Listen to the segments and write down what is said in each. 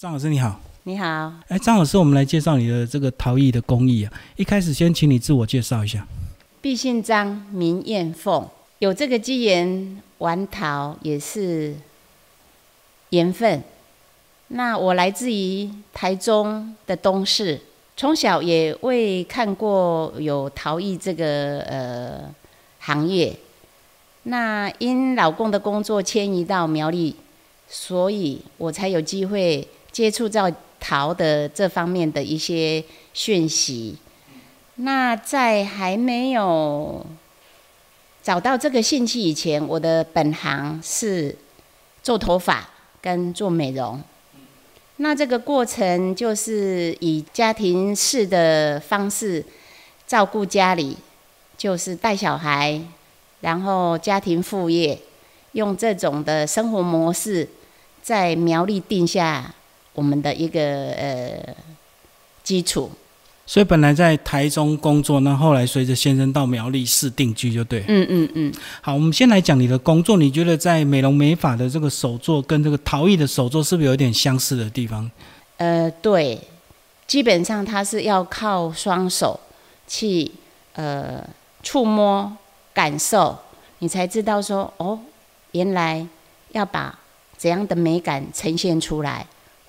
张老师你好，你好，哎，张老师，我们来介绍你的这个陶艺的工艺啊。一开始先请你自我介绍一下。毕姓张，名燕凤，有这个机缘玩陶也是缘分。那我来自于台中的东市，从小也未看过有陶艺这个呃行业。那因老公的工作迁移到苗栗，所以我才有机会。接触到陶的这方面的一些讯息，那在还没有找到这个兴趣以前，我的本行是做头发跟做美容。那这个过程就是以家庭式的方式照顾家里，就是带小孩，然后家庭副业，用这种的生活模式在苗栗定下。我们的一个呃基础，所以本来在台中工作，那后来随着先生到苗栗市定居，就对。嗯嗯嗯。好，我们先来讲你的工作。你觉得在美容美发的这个手作跟这个陶艺的手作，是不是有点相似的地方？呃，对，基本上它是要靠双手去呃触摸感受，你才知道说哦，原来要把怎样的美感呈现出来。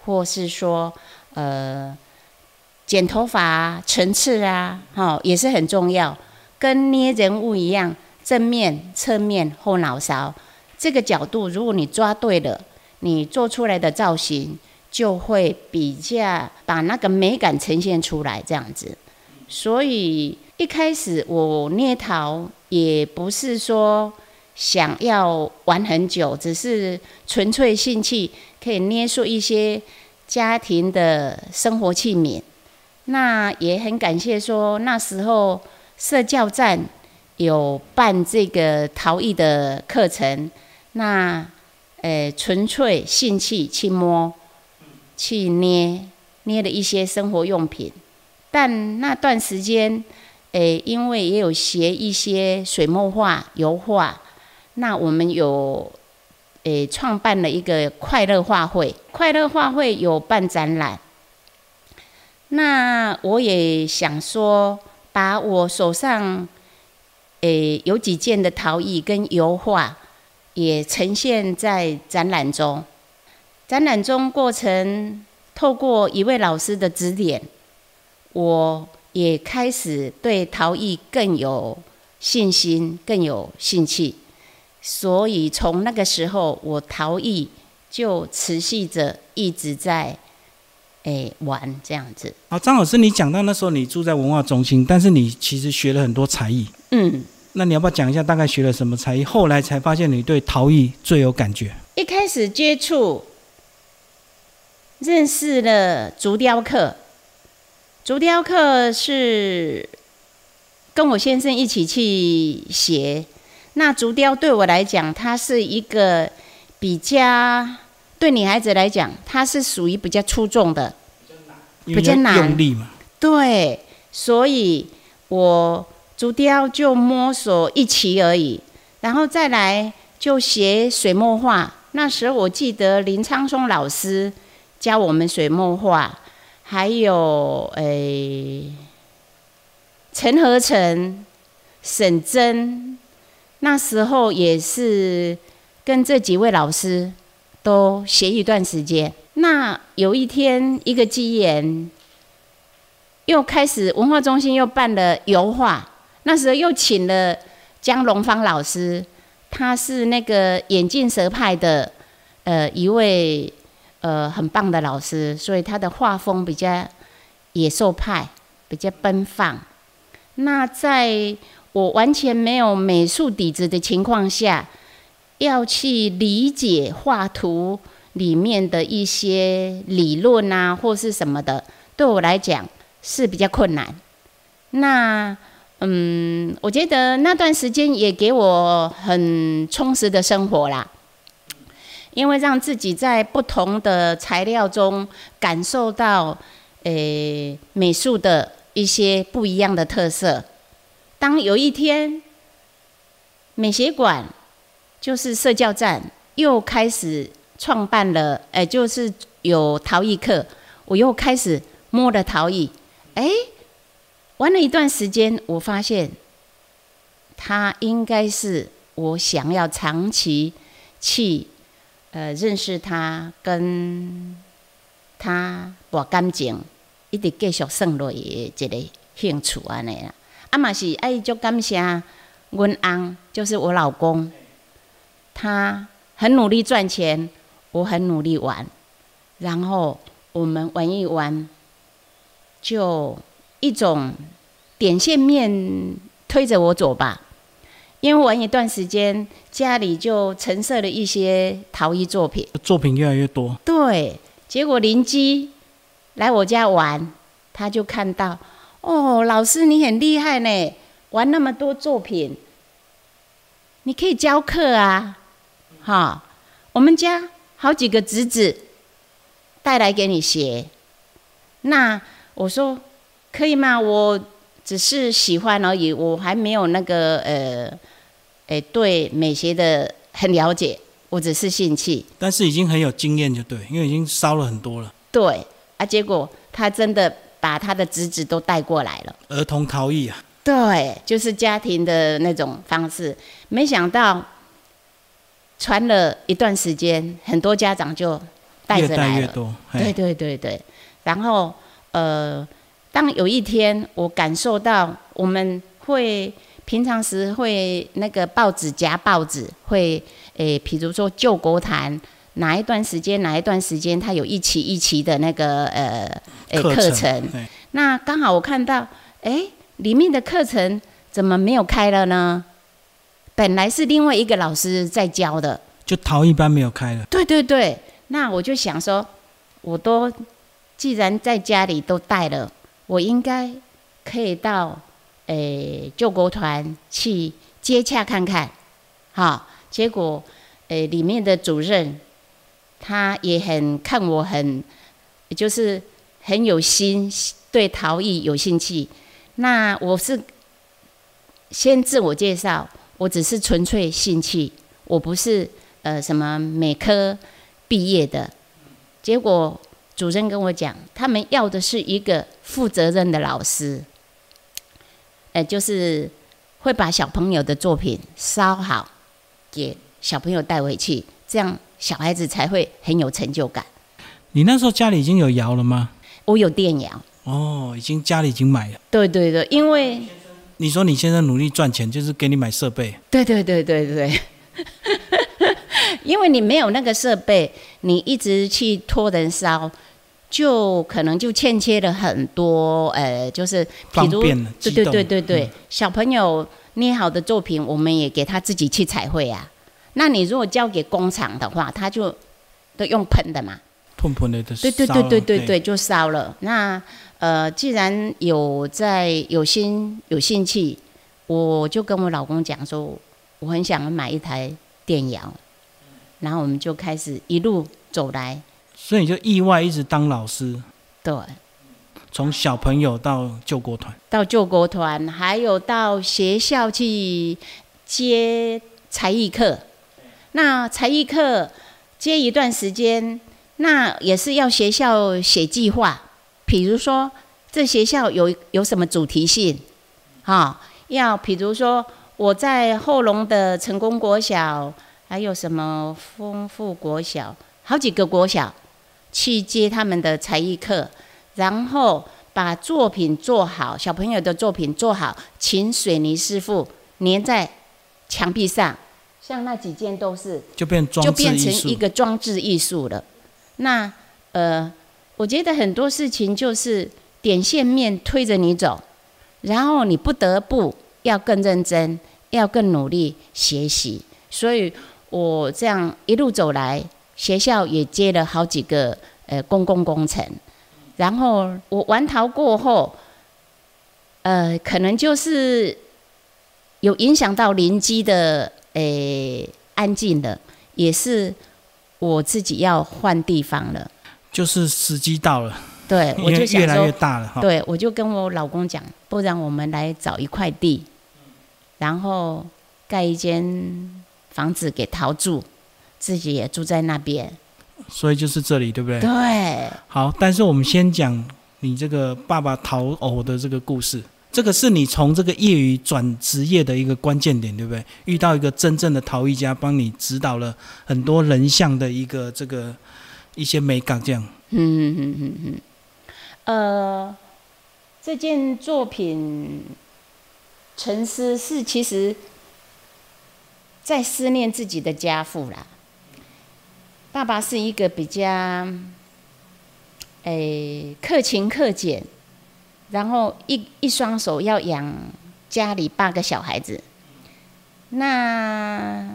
或是说，呃，剪头发、层次啊，哈，也是很重要。跟捏人物一样，正面、侧面、后脑勺这个角度，如果你抓对了，你做出来的造型就会比较把那个美感呈现出来，这样子。所以一开始我捏陶也不是说想要玩很久，只是纯粹兴趣。可以捏塑一些家庭的生活器皿，那也很感谢说那时候社教站有办这个陶艺的课程，那呃纯粹兴趣去摸去捏捏了一些生活用品，但那段时间诶因为也有学一些水墨画、油画，那我们有。诶，创办了一个快乐画会，快乐画会有办展览。那我也想说，把我手上诶有几件的陶艺跟油画，也呈现在展览中。展览中过程，透过一位老师的指点，我也开始对陶艺更有信心，更有兴趣。所以从那个时候，我陶艺就持续着一直在诶玩这样子。好，张老师，你讲到那时候你住在文化中心，但是你其实学了很多才艺。嗯，那你要不要讲一下大概学了什么才艺？后来才发现你对陶艺最有感觉。一开始接触，认识了竹雕刻。竹雕刻是跟我先生一起去学。那竹雕对我来讲，它是一个比较对女孩子来讲，它是属于比较出众的，比较难，用力嘛。对，所以我竹雕就摸索一期而已，然后再来就学水墨画。那时候我记得林昌松老师教我们水墨画，还有诶陈和成、沈真。那时候也是跟这几位老师都学一段时间。那有一天一个机缘，又开始文化中心又办了油画。那时候又请了江龙芳老师，他是那个眼镜蛇派的呃一位呃很棒的老师，所以他的画风比较野兽派，比较奔放。那在我完全没有美术底子的情况下，要去理解画图里面的一些理论啊，或是什么的，对我来讲是比较困难。那，嗯，我觉得那段时间也给我很充实的生活啦，因为让自己在不同的材料中感受到，诶，美术的一些不一样的特色。当有一天，美协馆就是社教站又开始创办了，哎，就是有陶艺课，我又开始摸了陶艺。哎，玩了一段时间，我发现它应该是我想要长期去呃认识它，跟它博感情，一直继续算落的一个兴趣安尼啦。啊嘛是哎，就感谢阮翁，就是我老公，他很努力赚钱，我很努力玩，然后我们玩一玩，就一种点线面推着我走吧。因为玩一段时间，家里就陈设了一些陶艺作品，作品越来越多。对，结果邻居来我家玩，他就看到。哦，老师你很厉害呢，玩那么多作品，你可以教课啊，哈，我们家好几个侄子带来给你学，那我说可以吗？我只是喜欢而已，我还没有那个呃，诶，对美学的很了解，我只是兴趣。但是已经很有经验，就对，因为已经烧了很多了。对啊，结果他真的。把他的侄子都带过来了，儿童逃逸啊，对，就是家庭的那种方式。没想到传了一段时间，很多家长就带着来了。对对对对。然后呃，当有一天我感受到，我们会平常时会那个报纸夹报纸，会诶，比如说救国团。哪一段时间？哪一段时间？他有一期一期的那个呃呃课程。那刚好我看到，哎，里面的课程怎么没有开了呢？本来是另外一个老师在教的，就陶艺班没有开了。对对对，那我就想说，我都既然在家里都带了，我应该可以到诶救国团去接洽看看。好，结果诶里面的主任。他也很看我，很就是很有心，对陶艺有兴趣。那我是先自我介绍，我只是纯粹兴趣，我不是呃什么美科毕业的。结果主任跟我讲，他们要的是一个负责任的老师，呃，就是会把小朋友的作品烧好，给小朋友带回去，这样。小孩子才会很有成就感。你那时候家里已经有窑了吗？我有电窑。哦，已经家里已经买了。对对对，因为你说你现在努力赚钱，就是给你买设备。对对对对对。因为你没有那个设备，你一直去托人烧，就可能就欠缺了很多。呃，就是方便了。对对对对对，小朋友捏好的作品，我们也给他自己去彩绘啊。那你如果交给工厂的话，他就都用喷的嘛，喷喷的，对对对对对对，就烧了。那呃，既然有在有心有兴趣，我就跟我老公讲说，我很想买一台电窑，然后我们就开始一路走来。所以你就意外一直当老师，对，从小朋友到救国团，到救国团，还有到学校去接才艺课。那才艺课接一段时间，那也是要学校写计划。比如说，这学校有有什么主题性，哈，要比如说我在后龙的成功国小，还有什么丰富国小，好几个国小去接他们的才艺课，然后把作品做好，小朋友的作品做好，请水泥师傅粘在墙壁上。像那几件都是，就变就变成一个装置艺术了。那呃，我觉得很多事情就是点线面推着你走，然后你不得不要更认真，要更努力学习。所以我这样一路走来，学校也接了好几个呃公共工程。然后我完逃过后，呃，可能就是有影响到邻居的。诶，安静的，也是我自己要换地方了，就是时机到了。对，我就想越来越大了哈。对，我就跟我老公讲，不然我们来找一块地，然后盖一间房子给陶住，自己也住在那边。所以就是这里，对不对？对，好，但是我们先讲你这个爸爸陶偶的这个故事。这个是你从这个业余转职业的一个关键点，对不对？遇到一个真正的陶艺家，帮你指导了很多人像的一个这个一些美感，这样。嗯嗯嗯嗯嗯，呃，这件作品沉思是其实在思念自己的家父啦。爸爸是一个比较，诶，克勤克俭。然后一一双手要养家里八个小孩子，那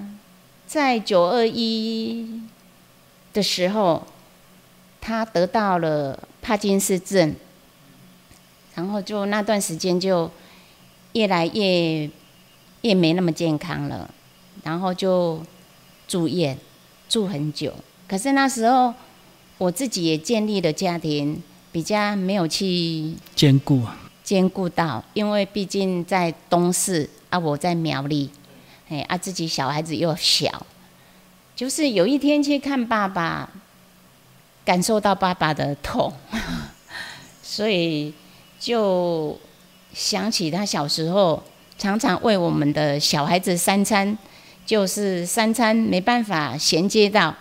在九二一的时候，他得到了帕金斯症，然后就那段时间就越来越越没那么健康了，然后就住院住很久。可是那时候我自己也建立了家庭。比较没有去兼顾啊，兼顾到，因为毕竟在东市啊，我在苗栗，哎啊，自己小孩子又小，就是有一天去看爸爸，感受到爸爸的痛，所以就想起他小时候常常为我们的小孩子三餐，就是三餐没办法衔接到，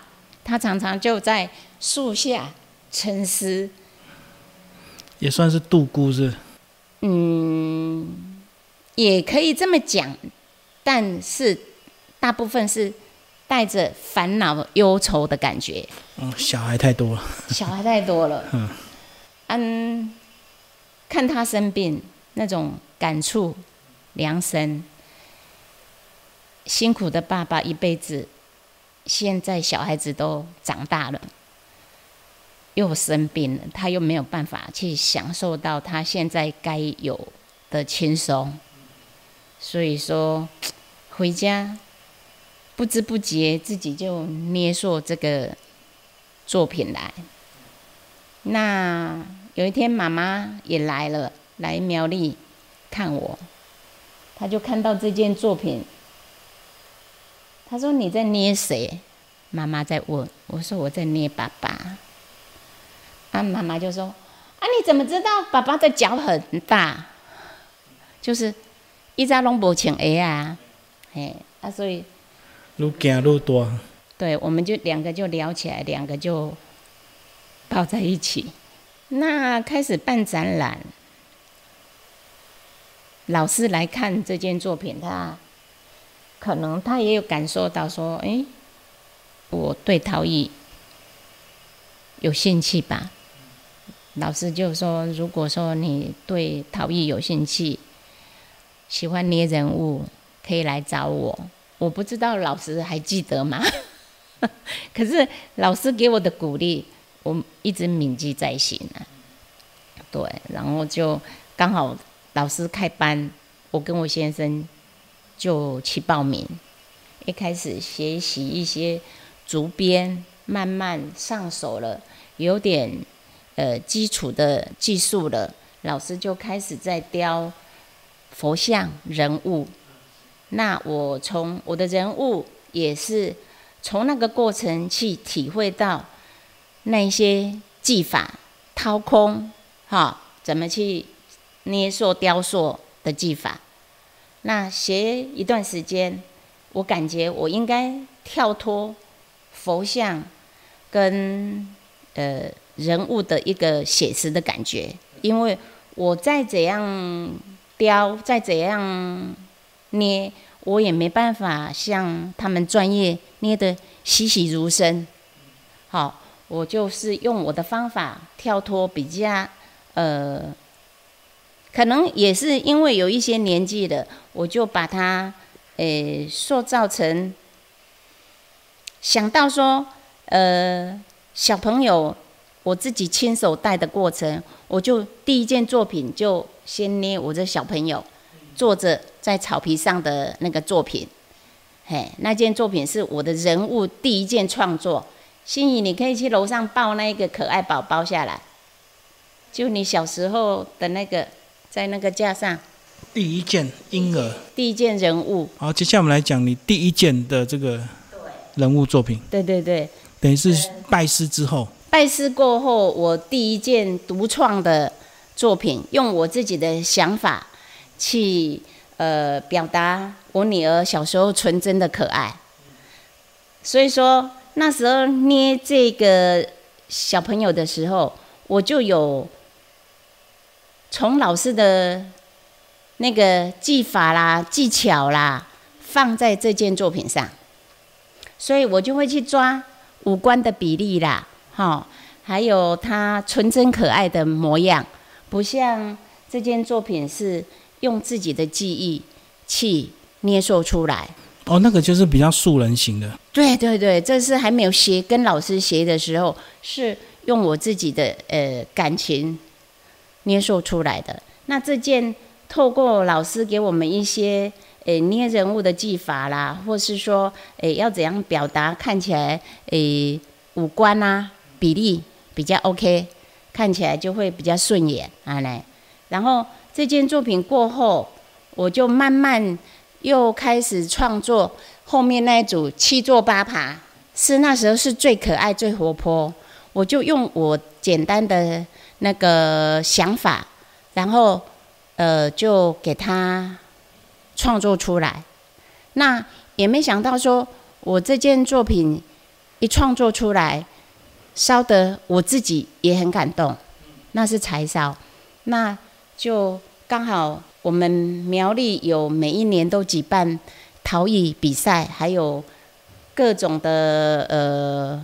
他常常就在树下沉思。也算是度孤是，嗯，也可以这么讲，但是大部分是带着烦恼忧愁的感觉。嗯，小孩太多了。小孩太多了。嗯。嗯，看他生病那种感触，良深。辛苦的爸爸一辈子，现在小孩子都长大了。又生病了，他又没有办法去享受到他现在该有的轻松，所以说回家不知不觉自己就捏塑这个作品来。那有一天妈妈也来了，来苗栗看我，他就看到这件作品，他说：“你在捏谁？”妈妈在问，我说：“我在捏爸爸。”啊，妈妈就说：“啊，你怎么知道爸爸的脚很大？就是一扎拢无穿鞋啊，嘿，啊，所以愈行愈大。对，我们就两个就聊起来，两个就抱在一起。那开始办展览，老师来看这件作品，他可能他也有感受到说，哎，我对陶艺有兴趣吧。”老师就说：“如果说你对陶艺有兴趣，喜欢捏人物，可以来找我。我不知道老师还记得吗？可是老师给我的鼓励，我一直铭记在心啊。对，然后就刚好老师开班，我跟我先生就去报名，一开始学习一些竹编，慢慢上手了，有点。”呃，基础的技术了，老师就开始在雕佛像人物。那我从我的人物也是从那个过程去体会到那些技法、掏空，哈，怎么去捏塑、雕塑的技法。那学一段时间，我感觉我应该跳脱佛像跟呃。人物的一个写实的感觉，因为我再怎样雕，再怎样捏，我也没办法像他们专业捏的栩栩如生。好，我就是用我的方法跳脱比较，呃，可能也是因为有一些年纪了，我就把它，诶，塑造成想到说，呃，小朋友。我自己亲手带的过程，我就第一件作品就先捏我这小朋友坐着在草皮上的那个作品，嘿，那件作品是我的人物第一件创作。心怡，你可以去楼上抱那个可爱宝宝下来，就你小时候的那个，在那个架上。第一件婴儿。第一件人物。好，接下来我们来讲你第一件的这个人物作品。对对对。等于是拜师之后，拜师过后，我第一件独创的作品，用我自己的想法去呃表达我女儿小时候纯真的可爱。所以说那时候捏这个小朋友的时候，我就有从老师的那个技法啦、技巧啦，放在这件作品上，所以我就会去抓五官的比例啦，哈，还有他纯真可爱的模样，不像这件作品是用自己的记忆去捏塑出来。哦，那个就是比较素人型的。对对对，这是还没有学跟老师学的时候，是用我自己的呃感情捏塑出来的。那这件透过老师给我们一些呃捏人物的技法啦，或是说诶要怎样表达，看起来诶五官啊比例比较 OK，看起来就会比较顺眼啊来。然后这件作品过后，我就慢慢。又开始创作后面那一组七坐八爬，是那时候是最可爱、最活泼。我就用我简单的那个想法，然后呃就给他创作出来。那也没想到说，我这件作品一创作出来，烧得我自己也很感动。那是柴烧，那就刚好。我们苗栗有每一年都举办陶艺比赛，还有各种的呃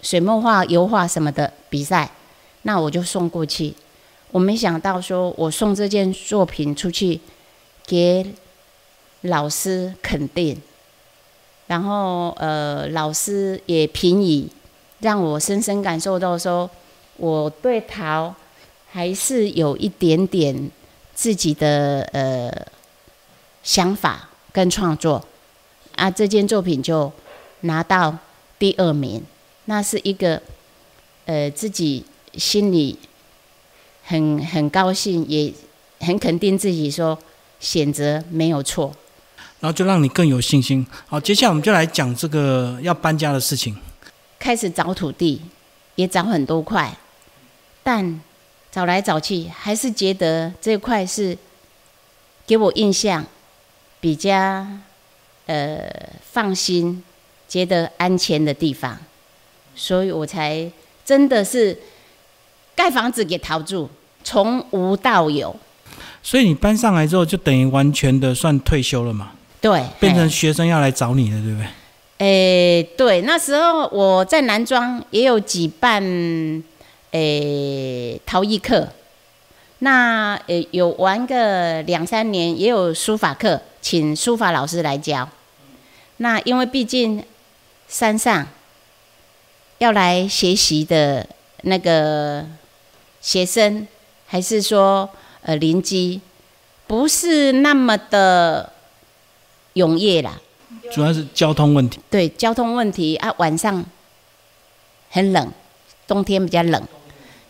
水墨画、油画什么的比赛，那我就送过去。我没想到说我送这件作品出去，给老师肯定，然后呃老师也评语，让我深深感受到说我对陶还是有一点点。自己的呃想法跟创作啊，这件作品就拿到第二名，那是一个呃自己心里很很高兴，也很肯定自己说选择没有错，然后就让你更有信心。好，接下来我们就来讲这个要搬家的事情，开始找土地，也找很多块，但。找来找去，还是觉得这块是给我印象比较呃放心、觉得安全的地方，所以我才真的是盖房子给陶住，从无到有。所以你搬上来之后，就等于完全的算退休了嘛？对，变成学生要来找你了，对不对？诶，对，那时候我在南庄也有举办。诶，陶艺课，那诶有玩个两三年，也有书法课，请书法老师来教。那因为毕竟山上要来学习的那个学生，还是说呃邻居，不是那么的踊跃啦。主要是交通问题。对，交通问题啊，晚上很冷，冬天比较冷。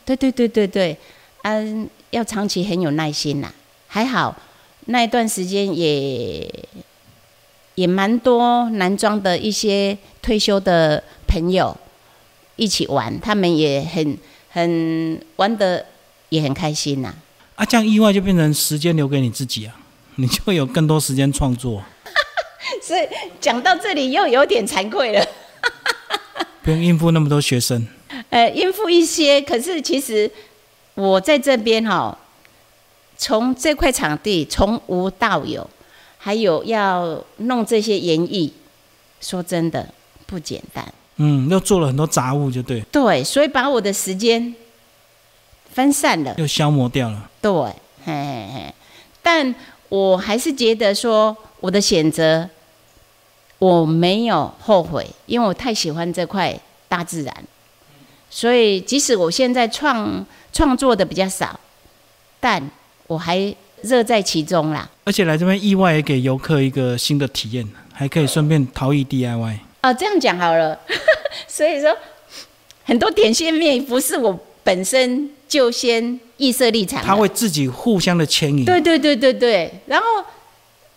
对对对对对，嗯，要长期很有耐心呐。还好那一段时间也也蛮多男装的一些退休的朋友一起玩，他们也很很玩的也很开心呐。啊，这样意外就变成时间留给你自己啊，你就会有更多时间创作。所以讲到这里又有点惭愧了，不用应付那么多学生。呃，应付一些，可是其实我在这边哈，从这块场地从无到有，还有要弄这些演艺，说真的不简单。嗯，又做了很多杂物，就对。对，所以把我的时间分散了，又消磨掉了。对，嘿嘿嘿。但我还是觉得说，我的选择我没有后悔，因为我太喜欢这块大自然。所以，即使我现在创创作的比较少，但我还乐在其中啦。而且来这边意外也给游客一个新的体验，还可以顺便陶艺 DIY。哦，这样讲好了。所以说，很多点线面不是我本身就先预设立场，他会自己互相的牵引。对对对对对。然后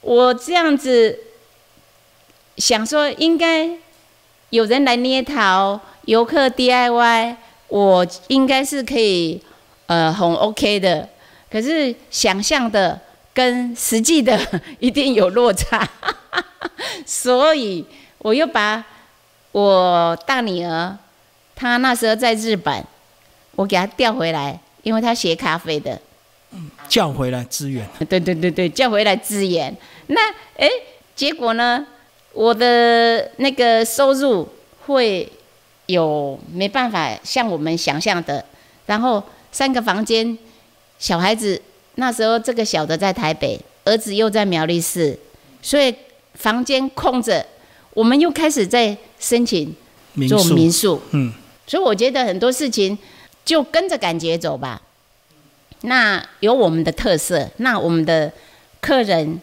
我这样子想说，应该有人来捏陶，游客 DIY，我应该是可以呃很 OK 的。可是想象的跟实际的一定有落差，所以我又把我大女儿，她那时候在日本，我给她调回来，因为她学咖啡的，嗯叫回来支援。对对对对，叫回来支援。那诶，结果呢，我的那个收入会有没办法像我们想象的，然后三个房间。小孩子那时候，这个小的在台北，儿子又在苗栗市，所以房间空着，我们又开始在申请做民宿。嗯，所以我觉得很多事情就跟着感觉走吧。那有我们的特色，那我们的客人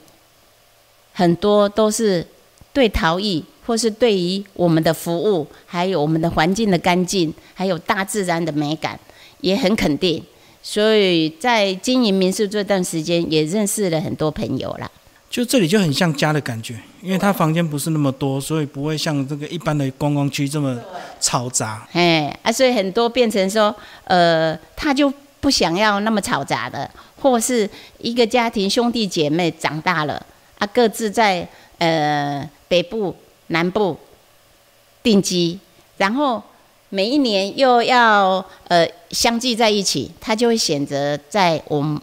很多都是对陶艺，或是对于我们的服务，还有我们的环境的干净，还有大自然的美感，也很肯定。所以在经营民宿这段时间，也认识了很多朋友啦。就这里就很像家的感觉，因为他房间不是那么多，所以不会像这个一般的观光区这么嘈杂。哎，啊，所以很多变成说，呃，他就不想要那么嘈杂的，或是一个家庭兄弟姐妹长大了，啊，各自在呃北部、南部定居，然后。每一年又要呃相聚在一起，他就会选择在我们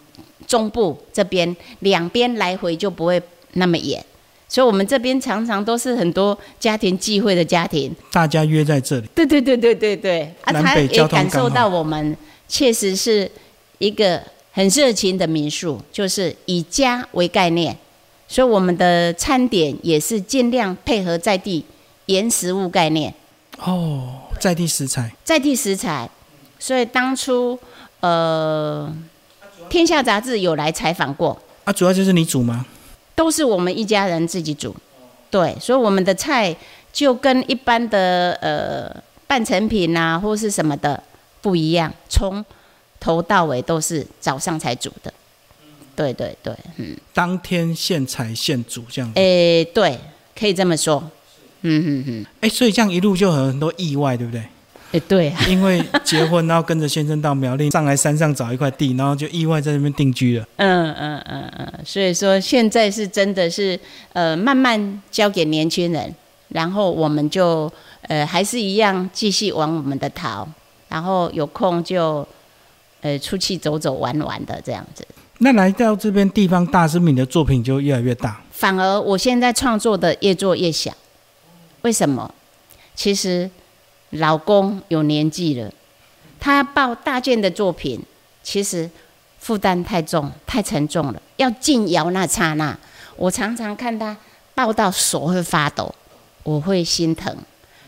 中部这边，两边来回就不会那么远，所以我们这边常常都是很多家庭聚会的家庭，大家约在这里。对对对对对对，啊，他也感受到我们确实是一个很热情的民宿，就是以家为概念，所以我们的餐点也是尽量配合在地原食物概念。哦。在地食材，在地食材，所以当初呃，《天下》杂志有来采访过。啊，主要就是你煮吗？都是我们一家人自己煮。对，所以我们的菜就跟一般的呃半成品啊或是什么的不一样，从头到尾都是早上才煮的。对对对，嗯。当天现采现煮这样。诶，对，可以这么说。嗯嗯嗯，哎，所以这样一路就有很多意外，对不对？哎，对，因为结婚，然后跟着先生到苗栗上来山上找一块地，然后就意外在那边定居了。嗯嗯嗯嗯，所以说现在是真的是呃慢慢交给年轻人，然后我们就呃还是一样继续玩我们的桃，然后有空就呃出去走走玩玩的这样子。那来到这边地方大师，你的作品就越来越大。反而我现在创作的越做越小。为什么？其实老公有年纪了，他抱大件的作品，其实负担太重、太沉重了。要进窑那刹那，我常常看他抱到手会发抖，我会心疼。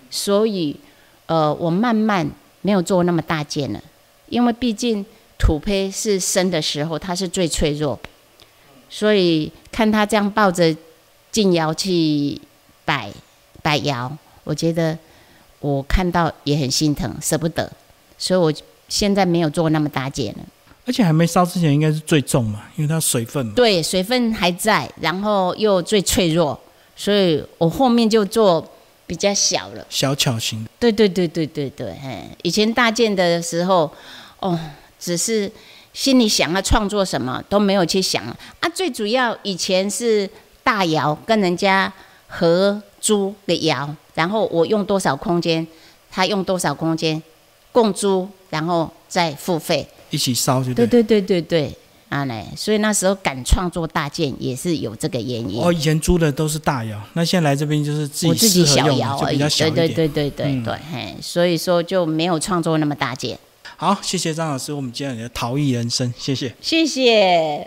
所以，呃，我慢慢没有做那么大件了，因为毕竟土胚是生的时候，它是最脆弱。所以看他这样抱着进窑去摆。摆窑，我觉得我看到也很心疼，舍不得，所以我现在没有做那么大件了。而且还没烧之前，应该是最重嘛，因为它水分。对，水分还在，然后又最脆弱，所以我后面就做比较小了，小巧型。对对对对对对，嘿，以前大件的时候，哦，只是心里想要创作什么都没有去想啊。最主要以前是大窑跟人家合。租的窑，然后我用多少空间，他用多少空间，共租，然后再付费，一起烧就对。对对对对对，啊嘞，所以那时候敢创作大件也是有这个原因。哦，以前租的都是大窑，那现在来这边就是自己自己小窑而已，对对对对对对，嘿，所以说就没有创作那么大件。好，谢谢张老师，我们今天的陶艺人生，谢谢，谢谢。